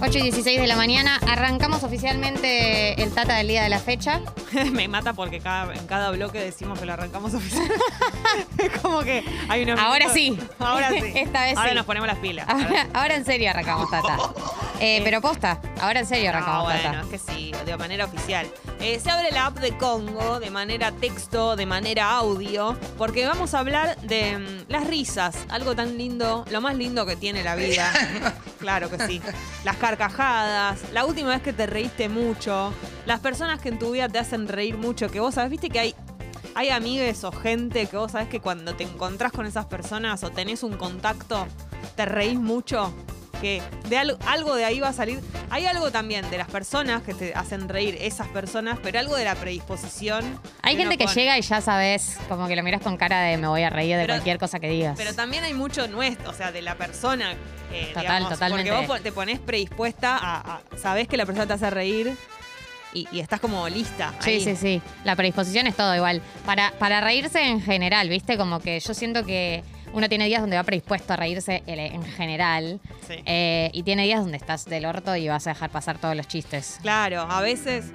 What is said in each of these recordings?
8 y 16 de la mañana. Arrancamos oficialmente el Tata del día de la fecha. Me mata porque cada, en cada bloque decimos que lo arrancamos oficialmente. es como que hay una. Ahora sí. Ahora sí. Esta vez Ahora sí. nos ponemos las pilas. Ahora, ahora en serio arrancamos Tata. Eh, pero posta, ahora en serio Ah, arrancamos bueno, Tata. es que sí, de manera oficial. Eh, se abre la app de Congo de manera texto, de manera audio, porque vamos a hablar de mm, las risas, algo tan lindo, lo más lindo que tiene la vida. Claro que sí. Las carcajadas, la última vez que te reíste mucho, las personas que en tu vida te hacen reír mucho, que vos sabés, viste que hay hay amigues o gente que vos sabés que cuando te encontrás con esas personas o tenés un contacto, te reís mucho. Que de algo, algo de ahí va a salir. Hay algo también de las personas que te hacen reír, esas personas, pero algo de la predisposición. Hay gente que pone. llega y ya sabes, como que lo miras con cara de me voy a reír de Pero- cualquier cosa que digas. Pero también hay mucho nuestro, o sea, de la persona. eh, Total, digamos, totalmente. Porque vos te pones predispuesta a, a- Sabés que la persona te hace reír y, y estás como lista. Sí, ahí. sí, sí. La predisposición es todo igual. Para, para reírse en general, ¿viste? Como que yo siento que uno tiene días donde va predispuesto a reírse el- en general. Sí. eh, y tiene días donde estás del orto y vas a dejar pasar todos los chistes. Claro, a veces,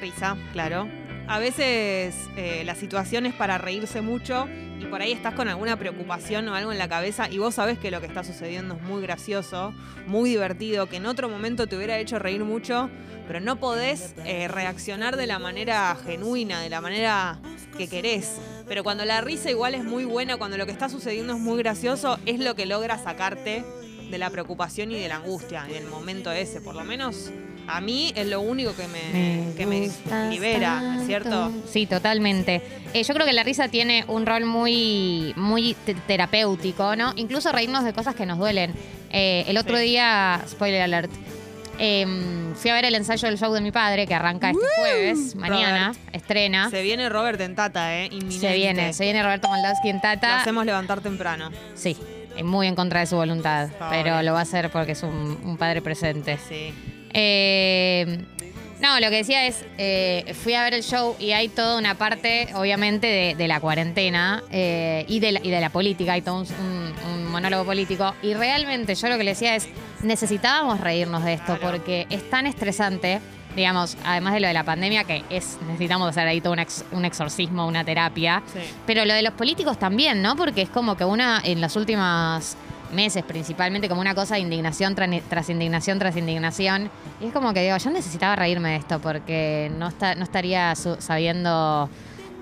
risa, claro. A veces eh, la situación es para reírse mucho y por ahí estás con alguna preocupación o algo en la cabeza y vos sabés que lo que está sucediendo es muy gracioso, muy divertido, que en otro momento te hubiera hecho reír mucho, pero no podés eh, reaccionar de la manera genuina, de la manera que querés. Pero cuando la risa igual es muy buena, cuando lo que está sucediendo es muy gracioso, es lo que logra sacarte de la preocupación y de la angustia y del momento ese. Por lo menos a mí es lo único que me, que me gustas libera, ¿es ¿cierto? Sí, totalmente. Eh, yo creo que la risa tiene un rol muy, muy te- terapéutico, ¿no? Incluso reírnos de cosas que nos duelen. Eh, el otro Sí. día, spoiler alert, em, fui a ver el ensayo del show de mi padre, que arranca este jueves, mañana, estrena. Se, Se viene Robert en Tata, ¿eh? Inminente. viene, se viene Roberto Moldavsky en Lo Tata. hacemos levantar temprano. Sí, muy en contra de su voluntad, pero lo va a hacer porque es un, un padre presente. Sí. Eh, no, lo que decía es, eh, fui a ver el show y hay toda una parte, obviamente, de, de la cuarentena eh, y, de la, y de la política, hay todo un, monólogo político. Y realmente yo lo que le decía es, necesitábamos reírnos de esto porque es tan estresante, digamos, además de lo de la pandemia, que es necesitamos hacer ahí todo un, ex- un exorcismo, una terapia. Sí. Pero lo de los políticos también, ¿no? Porque es como que una, en los últimos meses principalmente, como una cosa de indignación tra- tras indignación tras indignación. Y es como que digo, yo necesitaba reírme de esto porque no, está, no estaría sabiendo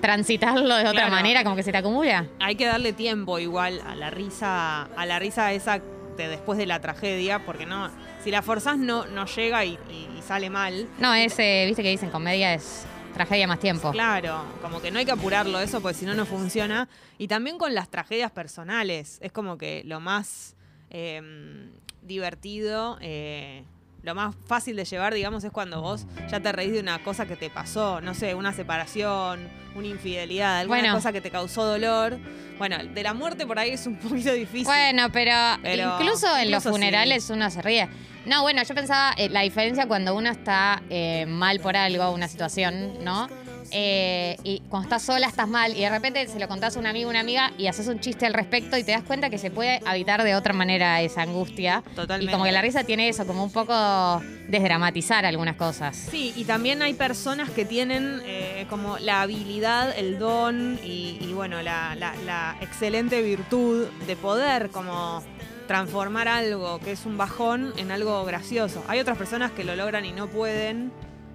transitarlo de otra Claro. manera, como que se te acumula. Hay que darle tiempo igual a la risa, a la risa esa de después de la tragedia, porque no, si la forzás no, no llega y, y- y sale mal. No, es, eh, viste que dicen, comedia es tragedia más tiempo. Claro, como que no hay que apurarlo eso, porque si no, no funciona. Y también con las tragedias personales. Es como que lo más eh, divertido, eh, lo más fácil de llevar, digamos, es cuando vos ya te reís de una cosa que te pasó. No sé, una separación, una infidelidad, alguna Bueno. cosa que te causó dolor. Bueno, de la muerte por ahí es un poquito difícil. Bueno, pero, Pero incluso en los funerales uno se ríe. No, bueno, yo pensaba eh, la diferencia cuando uno está eh, mal por algo, una situación, ¿no? Eh, y cuando estás sola estás mal y de repente se lo contás a un amigo o una amiga y haces un chiste al respecto y te das cuenta que se puede habitar de otra manera esa angustia. Totalmente. Y como que la risa tiene eso, como un poco desdramatizar algunas cosas. Sí, y también hay personas que tienen eh, como la habilidad, el don y, y, bueno, la, la- la excelente virtud de poder como transformar algo que es un bajón en algo gracioso. Hay otras personas que lo logran y no pueden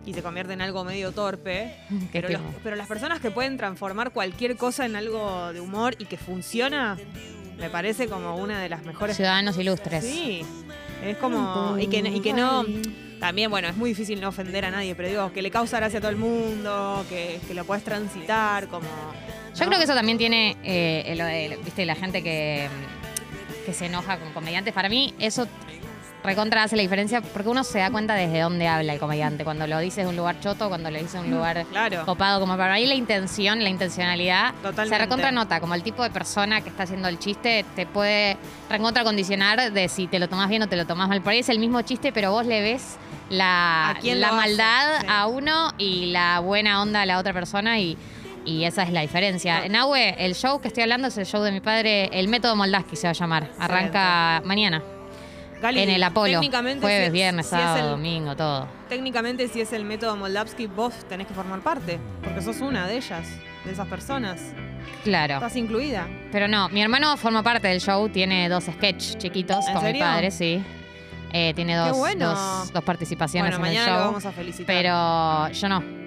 y se convierten en algo medio torpe. Pero, los- pero las personas que pueden transformar cualquier cosa en algo de humor y que funciona, me parece como una de las mejores Ciudadanos ilustres. Sí, es como. Y que, y que no. También, bueno, es muy difícil no ofender a nadie, pero digo, que le causa gracia a todo el mundo, que, que lo puedes transitar, como. Yo creo que eso también tiene, eh, lo de, viste, la gente que, que se enoja con comediantes. Para mí, eso recontra hace la diferencia porque uno se da cuenta desde dónde habla el comediante. Cuando lo dice de un lugar choto, cuando lo dice de un lugar Claro. copado. Como para mí la intención, la intencionalidad Totalmente. se recontra nota. Como el tipo de persona que está haciendo el chiste te puede recontra condicionar de si te lo tomas bien o te lo tomas mal. Por ahí es el mismo chiste, pero vos le ves la, ¿A quién la maldad Sí. a uno y la buena onda a la otra persona y, y esa es la diferencia. No. Nahue, el show que estoy hablando es el show de mi padre, el método Moldaski se va a llamar. Arranca mañana. Gali, en el Apolo. técnicamente, Jueves, si- viernes, si sábado, el- domingo, todo. Técnicamente, si es el método Moldavsky, vos tenés que formar parte. Porque sos una de ellas, de esas personas. Claro. Estás incluida. Pero no, mi hermano forma parte del show, tiene dos sketch chiquitos ¿En con serio? mi padre, sí. Eh, tiene dos, bueno. dos, dos participaciones Bueno, en el mañana show. lo vamos a felicitar. Pero yo no.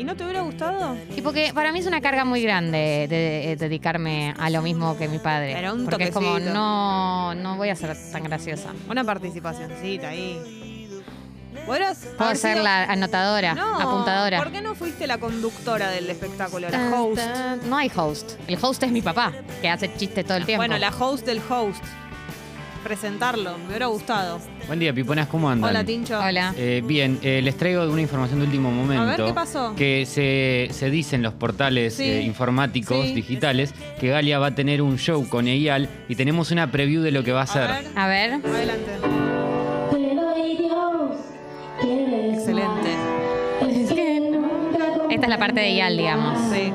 ¿Y no te hubiera gustado? Y porque para mí es una carga muy grande de, de- dedicarme a lo mismo que mi padre. Pero un porque es como, toquecito. no, no voy a ser tan graciosa. Una participacioncita ahí. ¿Podrás Puedo ser sido- la anotadora, No, apuntadora. ¿Por qué no fuiste la conductora del espectáculo, la host? No hay host. El host es mi papá, que hace chistes todo el tiempo. Bueno, la host del host. Presentarlo, me hubiera gustado. Buen día, piponas, ¿cómo andan? Hola, Tincho. Hola. Eh, bien, eh, les traigo una información de último momento. A ver, ¿qué pasó? Que se, se dice en los portales Sí. eh, informáticos Sí. digitales que Galia va a tener un show con EIAL y tenemos una preview de lo que va a A hacer. ver, A ver. adelante. Excelente. Esta es la parte de Yal, digamos. Sí.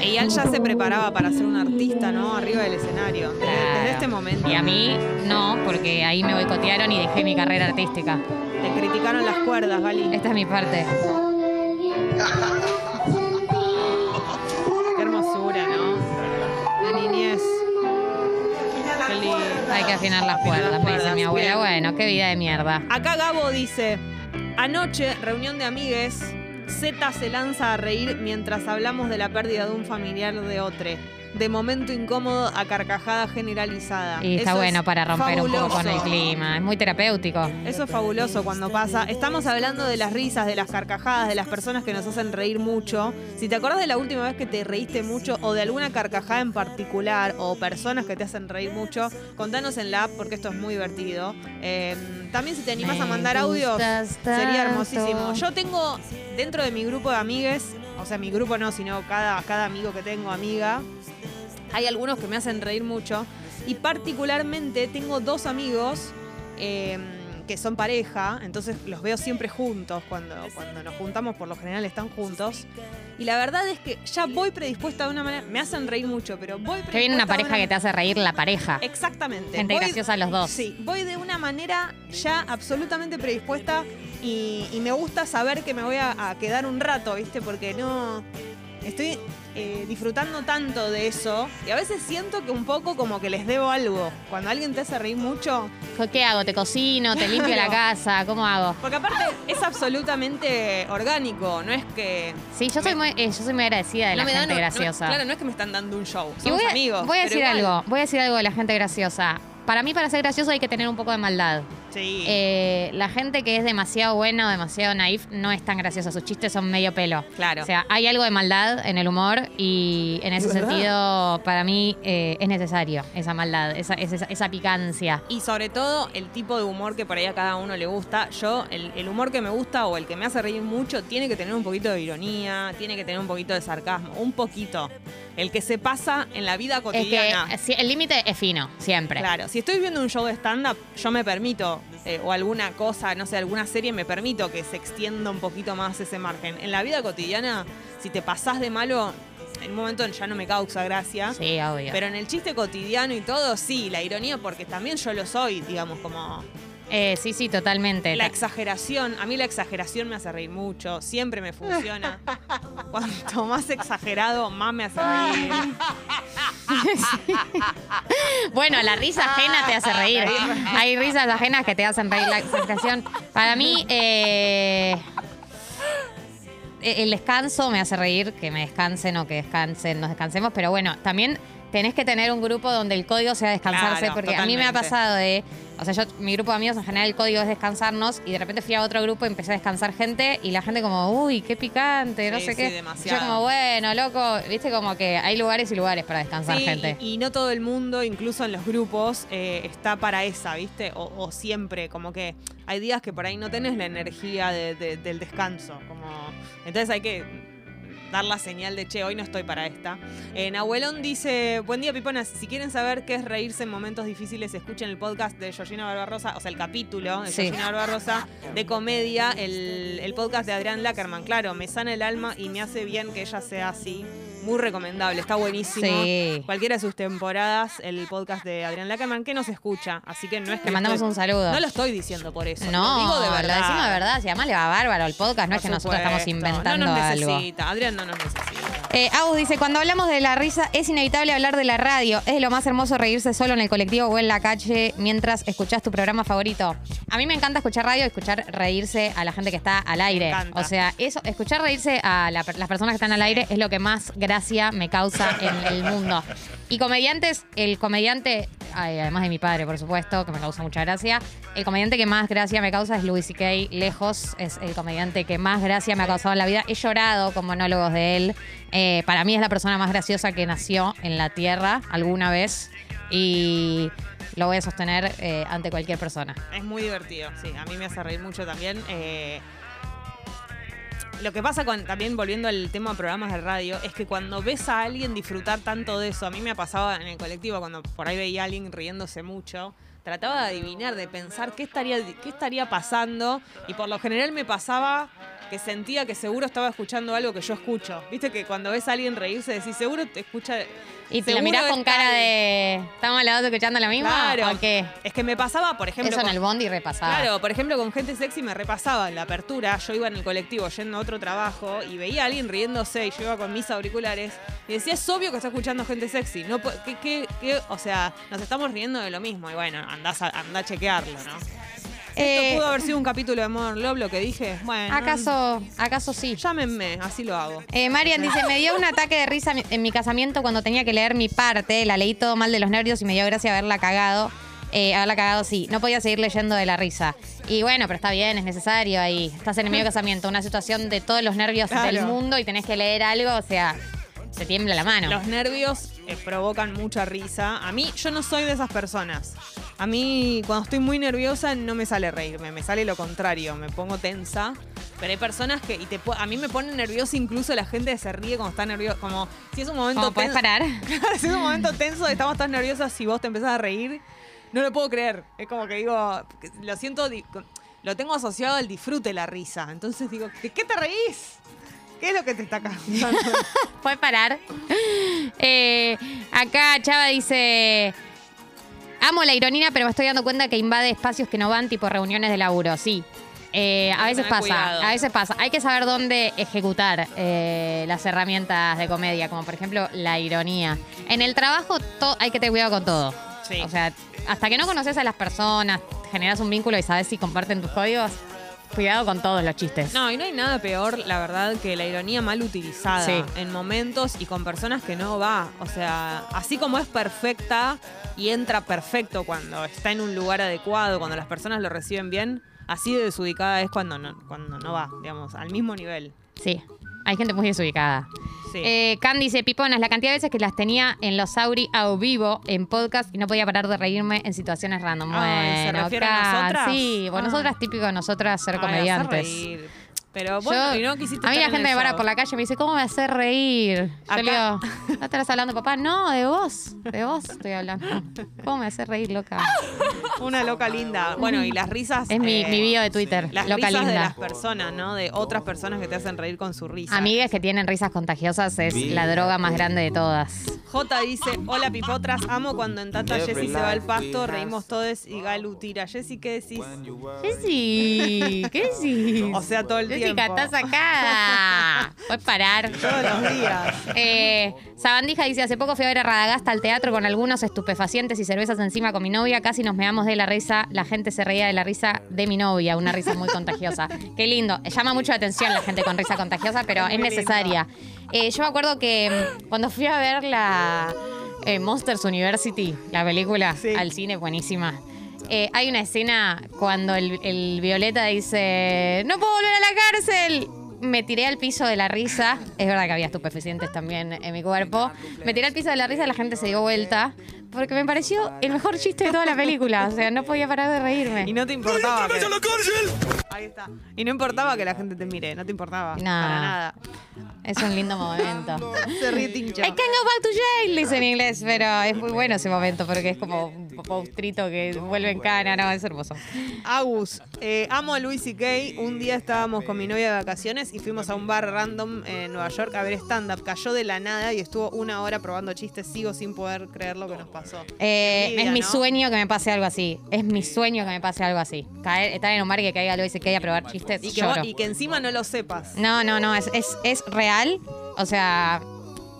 Eyal ya se preparaba para ser un artista, ¿no? Arriba del escenario. Desde, este momento. Y a mí no, porque ahí me boicotearon y dejé mi carrera artística. Te criticaron las cuerdas, Gali. Esta es mi parte. Qué hermosura, ¿no? De niñez. Qué lindo. Hay que afinar las cuerdas, las me dice mi abuela. bien. Bueno, qué vida de mierda. Acá Gabo dice, anoche, reunión de amigues, Z se lanza a reír mientras hablamos de la pérdida de un familiar de otro. De momento incómodo a carcajada generalizada. Y está Eso bueno es para romper un poco con el clima. Es muy terapéutico. Eso es fabuloso cuando pasa. Estamos hablando de las risas, de las carcajadas, de las personas que nos hacen reír mucho. Si te acordás de la última vez que te reíste mucho o de alguna carcajada en particular o personas que te hacen reír mucho, contanos en la app porque esto es muy divertido. Eh, también si te animás a mandar audios, sería hermosísimo. Yo tengo dentro de mi grupo de amigues, o sea, mi grupo no, sino cada, cada amigo que tengo, amiga, hay algunos que me hacen reír mucho. Y particularmente tengo dos amigos eh, que son pareja, entonces los veo siempre juntos. Cuando, cuando nos juntamos, por lo general están juntos. Y la verdad es que ya voy predispuesta de una manera. Me hacen reír mucho, pero voy predispuesta. Que viene una pareja que te hace reír la pareja. Exactamente. Gente Voy- graciosa los dos. Sí, voy de una manera ya absolutamente predispuesta y, y me gusta saber que me voy a, a quedar un rato, ¿viste? Porque no. Estoy eh, disfrutando tanto de eso y a veces siento que un poco como que les debo algo. Cuando alguien te hace reír mucho, ¿Qué hago? ¿Te cocino? ¿Te limpio la casa? ¿Cómo hago? porque aparte es absolutamente orgánico, no es que. Sí, yo soy muy, eh, yo soy muy agradecida de no la me gente dan- no- graciosa. claro, no es que me están dando un show. Somos voy a, amigos. voy a decir igual. algo, voy a decir algo de la gente graciosa. Para mí, para ser gracioso hay que tener un poco de maldad. Sí. Eh, la gente que es demasiado buena o demasiado naif no es tan graciosa. Sus chistes son medio pelo. Claro. O sea, hay algo de maldad en el humor y en ese sentido, para mí, eh, es necesario esa maldad, esa, esa, esa picancia. Y sobre todo el tipo de humor que por ahí a cada uno le gusta. Yo, el, el humor que me gusta o el que me hace reír mucho tiene que tener un poquito de ironía, tiene que tener un poquito de sarcasmo, un poquito. El que se pasa en la vida Es cotidiana. que si- el límite es fino, siempre. Claro, si estoy viendo un show de stand-up, yo me permito, eh, o alguna cosa, no sé, alguna serie, me permito que se extienda un poquito más ese margen. En la vida cotidiana, si te pasás de malo, en un momento ya no me causa gracia. Sí, obvio. Pero en el chiste cotidiano y todo, sí, la ironía, porque también yo lo soy, digamos, como Eh, sí, sí, totalmente. la exageración. A mí la exageración me hace reír mucho, siempre me funciona. Cuanto más exagerado, más me hace reír. Bueno, la risa ajena te hace reír. Hay risas ajenas que te hacen reír la exageración. Para mí, eh, el descanso me hace reír, que me descansen o que descansen, nos descansemos, pero bueno, también tenés que tener un grupo donde el código sea descansarse, Claro, porque a mí me ha pasado de, o sea, yo, mi grupo de amigos en general el código es descansarnos y de repente fui a otro grupo y empecé a descansar gente y la gente como, uy, qué picante, no Sí, sé sí, qué. demasiado. Yo como, bueno, loco, viste como que hay lugares y lugares para descansar Sí, gente. Y, y no todo el mundo, incluso en los grupos, eh, está para esa, ¿viste? O, o siempre, como que hay días que por ahí no tenés la energía de- de- del descanso. Como... Entonces hay que dar la señal de, che, hoy no estoy para esta. Eh, Nahuelón dice, buen día, Piponas. Si quieren saber qué es reírse en momentos difíciles, escuchen el podcast de Georgina Barbarosa, o sea, el capítulo de Sí. Georgina Barbarosa de comedia, el, el podcast de Adrián Lackerman. Claro, me sana el alma y me hace bien que ella sea así. Muy recomendable, está buenísimo. Sí. Cualquiera de sus temporadas, el podcast de Adrián Lackerman, que nos escucha. Así que no es que. Lo mandamos estoy- un saludo. No lo estoy diciendo por eso. No, lo digo de verdad. lo decimos de verdad. Si además le va bárbaro el podcast, no es que Por nosotros estamos supuesto. inventando No nos algo. necesita. Adrián no nos necesita. Eh, Agus dice, cuando hablamos de la risa es inevitable hablar de la radio. Es lo más hermoso reírse solo en el colectivo o en la calle mientras escuchás tu programa favorito. A mí me encanta escuchar radio y escuchar reírse a la gente que está al aire. O sea, eso, escuchar reírse a la- las personas que están al aire es lo que más gracia me causa en el mundo. Y comediantes, el comediante, además de mi padre, por supuesto, que me causa mucha gracia, el comediante que más gracia me causa es Louis C.K. Lejos, es el comediante que más gracia me ha causado en la vida. He llorado con monólogos de él. Eh, para mí es la persona más graciosa que nació en la Tierra alguna vez. Y lo voy a sostener eh, ante cualquier persona. Es muy divertido, sí. A mí me hace reír mucho también. Eh, lo que pasa con, también volviendo al tema de programas de radio, es que cuando ves a alguien disfrutar tanto de eso, a mí me pasaba en el colectivo cuando por ahí veía a alguien riéndose mucho, trataba de adivinar, de pensar qué estaría, qué estaría pasando y por lo general me pasaba que sentía que seguro estaba escuchando algo que yo escucho. Viste que cuando ves a alguien reírse decís, seguro te escucha... Y te lo mirás con cara ahí". de. ¿Estamos los dos escuchando lo mismo? Claro. ¿O qué? Es que me pasaba, por ejemplo... Eso en con- el bondi repasaba. Claro, por ejemplo, con gente sexy me repasaba en la apertura. Yo iba en el colectivo yendo a otro trabajo y veía a alguien riéndose y yo iba con mis auriculares y decía, es obvio que está escuchando gente sexy. No, ¿qué, qué, qué? O sea, nos estamos riendo de lo mismo. Y bueno, andás a, andá a chequearlo, ¿no? Eh, Esto pudo haber sido un capítulo de Modern Love, lo que dije. Bueno, ¿Acaso, ¿Acaso sí? llámenme, así lo hago. Eh, Marian dice, me dio un ataque de risa en mi casamiento cuando tenía que leer mi parte. La leí todo mal de los nervios y me dio gracia haberla cagado. Eh, haberla cagado, sí. No podía seguir leyendo de la risa. Y bueno, pero está bien, es necesario ahí. Estás en el medio casamiento, una situación de todos los nervios Claro. del mundo y tenés que leer algo, o sea, te tiembla la mano. Los nervios eh, provocan mucha risa. A mí, yo no soy de esas personas. A mí, cuando estoy muy nerviosa, no me sale reírme, me sale lo contrario, me pongo tensa. Pero hay personas que, y te, po- a mí me pone nerviosa incluso la gente que se ríe cuando está nerviosa. Como si es un momento ¿Cómo podés tenso. parar? si es un momento tenso, estamos tan nerviosas y vos te empezás a reír, no lo puedo creer. Es como que digo, lo siento, lo tengo asociado al disfrute la risa. Entonces digo, ¿de qué te reís? ¿Qué es lo que te está causando? ¿Puedes parar? Eh, acá Chava dice... Amo la ironía, pero me estoy dando cuenta que invade espacios que no van, tipo reuniones de laburo. Sí. Eh, a veces pasa, cuidado. a veces pasa. Hay que saber dónde ejecutar eh, las herramientas de comedia, como por ejemplo la ironía. En el trabajo hay que tener cuidado con todo. Sí. O sea, hasta que no conoces a las personas, generas un vínculo y sabes si comparten tus códigos, cuidado con todos los chistes. No, y no hay nada peor, la verdad, que la ironía mal utilizada Sí. en momentos y con personas que no va. O sea, así como es perfecta y entra perfecto cuando está en un lugar adecuado, cuando las personas lo reciben bien, así de desubicada es cuando no, cuando no va, digamos, al mismo nivel. Sí, hay gente muy desubicada. Sí. Eh, Candy dice, Piponas, la cantidad de veces que las tenía en los Auri a vivo en podcast y no podía parar de reírme en situaciones random. Ay, ¿se bueno, refiere a nosotras? Sí, bueno, Ah. nosotras típico de nosotras ser Ay, comediantes. Pero bueno, Yo- y no quisiste a mí la estar en gente me el para show. por la calle y me dice, ¿cómo me hace reír? Yo le Acá- digo, ¿no estarás hablando, papá? No, de vos, de vos estoy hablando. ¿Cómo me hace reír, loca? Una loca linda. Bueno, y las risas. Es mi, eh, mi bio de Twitter, Las loca risas de linda. las personas, ¿no? De otras personas que te hacen reír con su risa. Amigas que tienen risas contagiosas es la droga más grande de todas. J dice, hola pipotras, amo cuando en Tata Jessy se va al pasto, reímos todos y Galu tira. Jessy, ¿qué decís? Jessy, ¿qué decís? O sea, todo el Jessica, tiempo. está sacada. Puedes parar. Todos los días. Eh, Sabandija dice, hace poco fui a ver a Radagasta al teatro con algunos estupefacientes y cervezas encima con mi novia. Casi nos meamos de la risa. La gente se reía de la risa de mi novia. Una risa muy contagiosa. Qué lindo. Llama mucho la atención la gente con risa contagiosa, pero Es necesaria. Eh, yo me acuerdo que mm, cuando fui a ver la eh, Monsters University, la película, Sí. al cine, buenísima. Eh, hay una escena cuando el, el Violeta dice, no puedo volver a la cárcel. Me tiré al piso de la risa. Es verdad que había estupefacientes también en mi cuerpo. Me tiré al piso de la risa y la gente se dio vuelta. Porque me pareció el mejor chiste de toda la película. O sea, no podía parar de reírme. Y no te importaba. que- Ahí está. Y no importaba que la gente te mire, no te importaba. No. Para nada. Es un lindo momento. Se ríe Tincho. I can go back to jail, dice en inglés, pero es muy bueno ese momento porque es como postrito que vuelve en cana, no, es hermoso. Agus, eh, amo a Luis y Kay. Un día estábamos con mi novia de vacaciones y fuimos a un bar random en Nueva York a ver stand-up. Cayó de la nada y estuvo una hora probando chistes. Sigo sin poder creer lo que nos pasó. Eh, Envidia, es mi ¿no? sueño que me pase algo así. Es mi sueño que me pase algo así. Caer, estar en un bar y que caiga Luis y que a probar chistes. Y que, lloro. y que encima no lo sepas. No, no, no, es, es, es real. O sea,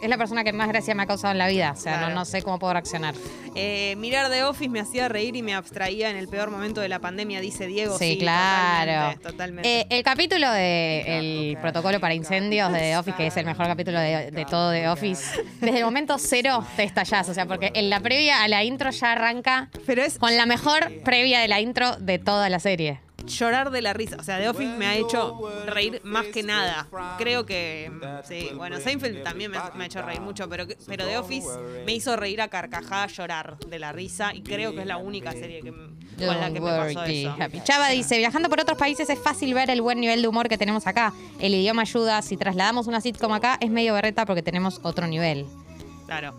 es la persona que más gracia me ha causado en la vida. O sea, Claro. no, no sé cómo puedo reaccionar. Eh, mirar The Office me hacía reír y me abstraía en el peor momento de la pandemia, dice Diego. Sí, claro. Totalmente. totalmente. Eh, el capítulo de el protocolo para incendios de The Office, que es el mejor capítulo de, de todo The Office, desde el momento cero te estallás. O sea, porque en la previa a la intro ya arranca Pero es con la mejor previa de la intro de toda la serie. Llorar de la risa. O sea, The Office me ha hecho reír más que nada. Creo que. Sí, bueno, Seinfeld también me ha, me ha hecho reír mucho, pero, pero The Office me hizo reír a carcajada, llorar de la risa. Y creo que es la única serie que, con la que me pasó eso. happy. Chava dice, viajando por otros países es fácil ver el buen nivel de humor que tenemos acá. El idioma ayuda. Si trasladamos una sitcom acá es medio berreta porque tenemos otro nivel. Claro,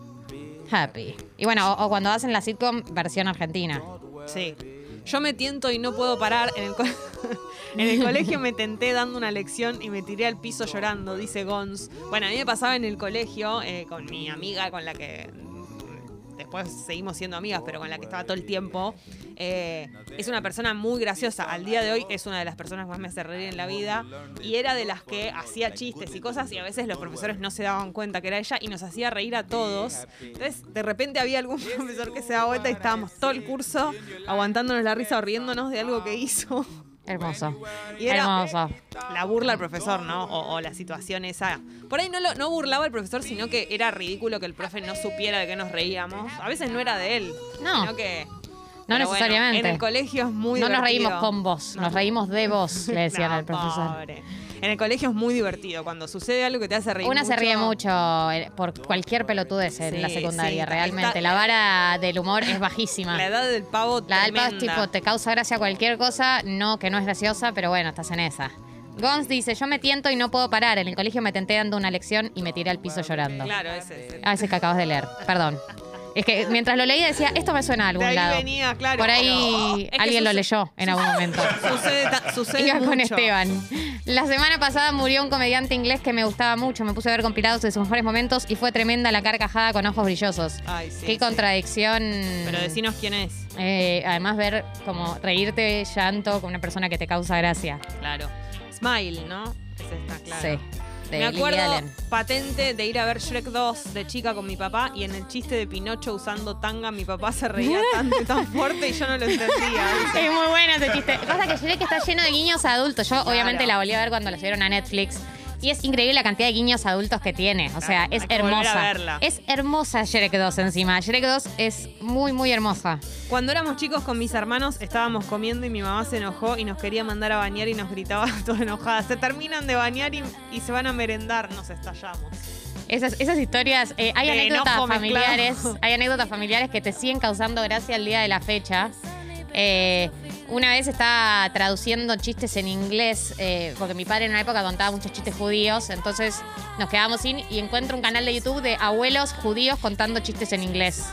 Happy. Y bueno, o, o cuando hacen la sitcom versión argentina. sí. Yo me tiento y no puedo parar. En el, en el colegio me tenté dando una lección y me tiré al piso llorando, dice Gons. Bueno, a mí me pasaba en el colegio eh, con mi amiga con la que después seguimos siendo amigas, pero con la que estaba todo el tiempo. Eh, es una persona muy graciosa. Al día de hoy es una de las personas que más me hace reír en la vida. Y era de las que hacía chistes y cosas y a veces los profesores no se daban cuenta que era ella y nos hacía reír a todos. Entonces, de repente había algún profesor que se daba vuelta y estábamos todo el curso aguantándonos la risa o riéndonos de algo que hizo. Hermoso. Y era Hermoso. la burla al profesor, ¿no? O, o la situación esa. Por ahí no, lo, no burlaba al profesor, sino que era ridículo que el profe no supiera de qué nos reíamos. A veces no era de él. No. Sino que. No bueno, necesariamente. en el colegio es muy no nos reímos con vos, nos reímos de vos, le decían No, al profesor. pobre. En el colegio es muy divertido. Cuando sucede algo que te hace reír. Una se ríe mucho eh, por cualquier pelotudez en Sí, la secundaria, sí, realmente. está- la vara del humor es bajísima. La edad del pavo. La del pavo es tremenda. tipo, te causa gracia cualquier cosa, no, que no es graciosa, pero bueno, estás en esa. Gons dice, yo me tiento y no puedo parar. En el colegio me tenté dando una lección y me tiré al piso llorando. Claro, ese es. el- Ah, ese que acabas de leer, perdón. Es que mientras lo leía decía, esto me suena a algún De ahí lado. venía, claro. Por ahí pero- alguien lo leyó en algún momento. Sucede, sucede Iba con. Esteban. La semana pasada murió un comediante inglés que me gustaba mucho. Me puse a ver compilados de sus mejores momentos y fue tremenda la carcajada con ojos brillosos. Ay, sí, Qué sí. contradicción. Pero decinos quién es. Eh, además, ver como reírte llanto con una persona que te causa gracia. Claro. Smile, ¿no? Es esta, claro. Sí. De Me acuerdo patente de ir a ver Shrek 2 de chica con mi papá y en el chiste de Pinocho usando tanga mi papá se reía tanto y tan fuerte y yo no lo entendía. Es muy buena ese chiste. Pasa que Shrek está lleno de guiños adultos. Yo, obviamente, la volví a ver cuando la subieron a Netflix. Y es increíble la cantidad de guiños adultos que tiene. O sea, es hay que volver a hermosa. verla. Es hermosa Shrek 2 encima. Shrek 2 es muy, muy hermosa. Cuando éramos chicos con mis hermanos estábamos comiendo y mi mamá se enojó y nos quería mandar a bañar y nos gritaba toda enojada. Se terminan de bañar y, y se van a merendar, nos estallamos. Esas, esas historias, eh, hay De anécdotas enojo familiares, hay anécdotas familiares que te siguen causando gracia el día de la fecha. Eh, una vez estaba traduciendo chistes en inglés, eh, porque mi padre en una época contaba muchos chistes judíos, entonces nos quedábamos sin y encuentro un canal de YouTube de abuelos judíos contando chistes en inglés.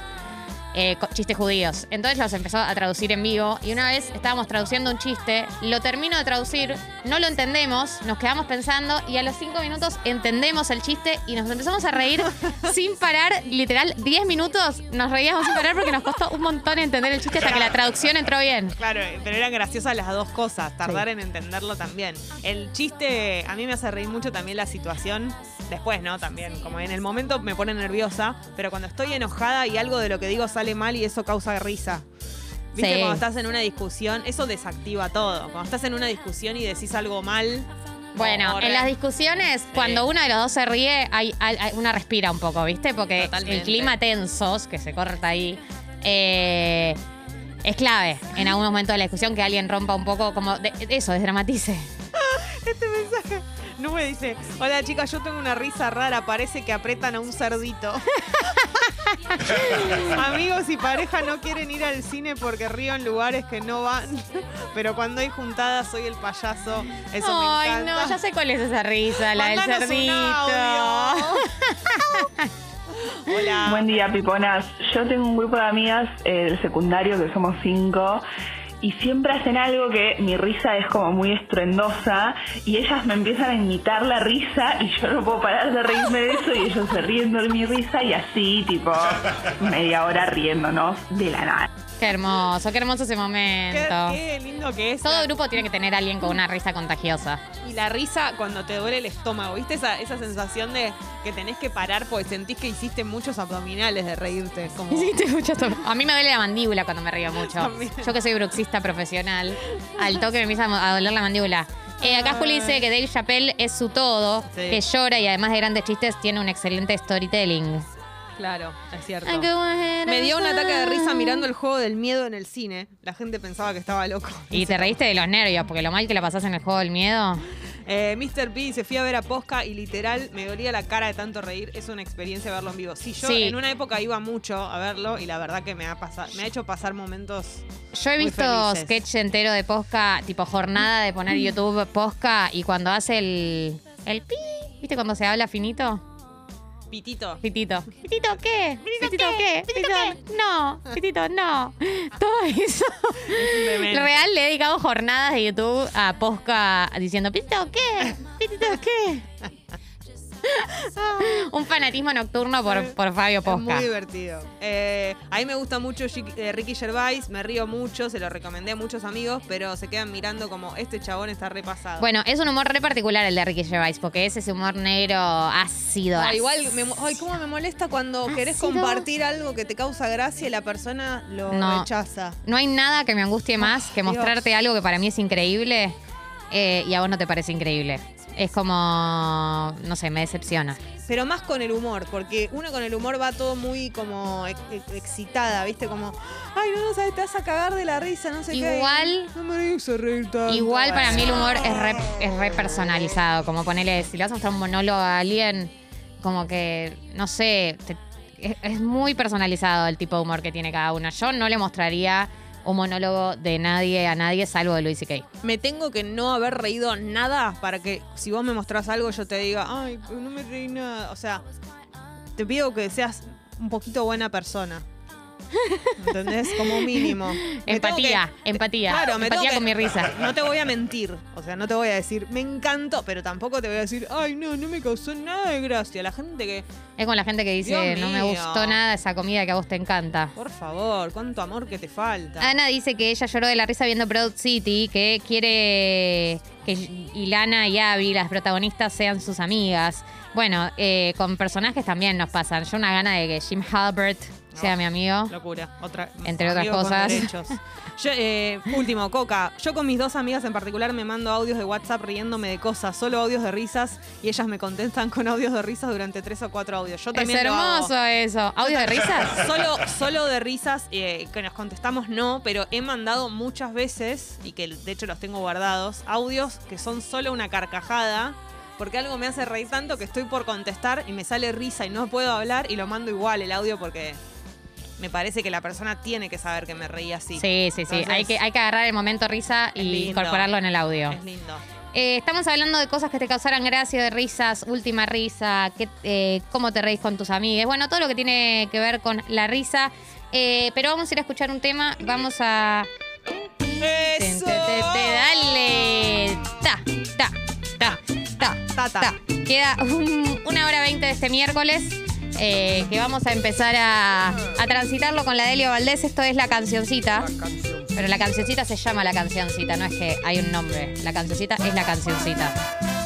Eh, chistes judíos. Entonces los empezó a traducir en vivo y una vez estábamos traduciendo un chiste, lo termino de traducir, no lo entendemos, nos quedamos pensando y a los cinco minutos entendemos el chiste y nos empezamos a reír sin parar, literal, 10 minutos nos reíamos sin parar porque nos costó un montón entender el chiste hasta que la traducción entró bien. Claro, pero eran graciosas las dos cosas, tardar en entenderlo también. El chiste, a mí me hace reír mucho también la situación, después, ¿no? También, como en el momento me pone nerviosa, pero cuando estoy enojada y algo de lo que digo sale mal y eso causa risa. ¿Viste? Sí. Cuando estás en una discusión, eso desactiva todo. Cuando estás en una discusión y decís algo mal. Bueno, en las discusiones, cuando uno de los dos se ríe, hay, hay- hay- una respira un poco, ¿viste? Porque Totalmente. el clima tensos, que se corta ahí, eh, es clave en algún momento de la discusión que alguien rompa un poco, como de- eso, desdramatice. Este mensaje. Nube dice, hola chicas, yo tengo una risa rara, parece que apretan a un cerdito. Amigos y pareja no quieren ir al cine porque río en lugares que no van, pero cuando hay juntadas soy el payaso. Eso me Ay, encanta. no, ya sé cuál es esa risa, la del cerdito. Hola. Buen día, piponas. Yo tengo un grupo de amigas eh, del secundario que somos cinco y siempre hacen algo que mi risa es como muy estruendosa y ellas me empiezan a imitar la risa y yo no puedo parar de reírme de eso y ellos se ríen de mi risa y así, tipo, media hora riéndonos de la nada. Qué hermoso, qué hermoso ese momento. qué lindo que es. Todo grupo tiene que tener a alguien con una risa contagiosa. Y la risa cuando te duele el estómago, ¿viste? Esa, esa sensación de que tenés que parar porque sentís que hiciste muchos abdominales de reírte. Como... Hiciste mucho to- A mí me duele la mandíbula cuando me río mucho. También. Yo que soy bruxista profesional, al toque me empieza a doler la mandíbula. Eh, acá Juli dice que Dave Chappelle es su todo, Sí. que llora y además de grandes chistes tiene un excelente storytelling. Claro, es cierto. Me dio un ataque de risa mirando el juego del miedo en el cine. La gente pensaba que estaba loco. Y te reíste de los nervios, porque lo mal que la pasás en el juego del miedo. Eh, Mr. P se fui a ver a Posca y literal me dolía la cara de tanto reír. Es una experiencia verlo en vivo. Sí, yo Sí. en una época iba mucho a verlo y la verdad que me ha, pasado, me ha hecho pasar momentos. Yo he Muy visto felices. sketch entero de Posca, tipo jornada de poner YouTube Posca y cuando hace el. el pi, ¿viste cuando se habla finito? Pitito. Pitito. ¿Pitito qué? ¿Pitito qué? ¿Pitito No, Pitito no. Todo eso. Demente. Real le he dedicado jornadas de YouTube a Posca diciendo, ¿Pitito qué? ¿Pitito qué? Un fanatismo nocturno por, por Fabio Es muy Posca. divertido. Eh, a mí me gusta mucho eh, Ricky Gervais, me río mucho, se lo recomendé a muchos amigos, pero se quedan mirando como este chabón está repasado. Bueno, es un humor re particular el de Ricky Gervais, porque es ese humor negro ácido. Ah, igual, me, ay, cómo me molesta cuando querés Ácido. compartir algo que te causa gracia y la persona lo No. rechaza. No hay nada que me angustie más que Dios. mostrarte algo que para mí es increíble eh, y a vos no te parece increíble. Es como, no sé, me decepciona. Pero más con el humor, porque uno con el humor va todo muy como ex- ex- excitada, ¿viste? Como, ay, no, no sabes, te vas a cagar de la risa, no sé qué. Igual- No me hizo reír tanto. Igual para mí el humor es re, es re personalizado. Como ponerle, si le vas a mostrar un monólogo a alguien, como que, no sé, te- es, es muy personalizado el tipo de humor que tiene cada uno. Yo no le mostraría un monólogo de nadie a nadie salvo de Luis C.K. Me tengo que no haber reído nada para que si vos me mostrás algo yo te diga, ay, no me reí nada. O sea, te pido que seas un poquito buena persona. ¿Entendés? Como mínimo. Me Empatía, que- empatía. Claro, me empatía con mi risa. No te voy a mentir. O sea, no te voy a decir, me encantó, pero tampoco te voy a decir, ay, no, no me causó nada de gracia. La gente que, Es con la gente que dice, Dios no me gustó nada esa comida que a vos te encanta. por favor, cuánto amor que te falta. Ana dice que ella lloró de la risa viendo Broad City, que quiere que Ilana y Abby, las protagonistas, sean sus amigas. Bueno, eh, con personajes también nos pasan. Yo una gana de que Jim Halbert sea mi amigo. Locura. Otra, Entre otras cosas. Yo, eh, último, Coca. Yo con mis dos amigas en particular me mando audios de WhatsApp riéndome de cosas, solo audios de risas, y ellas me contestan con audios de risas durante tres o cuatro audios. Yo Es también lo hago. hermoso eso. ¿Audio de risas? Solo, solo de risas, eh, que nos contestamos no, pero he mandado muchas veces, y que de hecho los tengo guardados, audios que son solo una carcajada, porque algo me hace reír tanto que estoy por contestar y me sale risa y no puedo hablar y lo mando igual el audio porque me parece que la persona tiene que saber que me reí así. Sí, sí, sí. Entonces, Hay que, hay que agarrar el momento risa y lindo. incorporarlo en el audio. Es lindo. Eh, estamos hablando de cosas que te causaran gracia, de risas, última risa, eh, cómo te reís con tus amigas, bueno, todo lo que tiene que ver con la risa. Eh, pero vamos a ir a escuchar un tema, vamos a... ¡Eso! Te, te, te, dale. Ta, ta, ta, ta, Ta, ta. ta. Queda un- una hora veinte de este miércoles. Eh, que vamos a empezar a, a transitarlo con la Delio Valdés. Esto es la cancioncita. Pero la cancioncita se llama la cancioncita, no es que hay un nombre. La cancioncita es la cancioncita.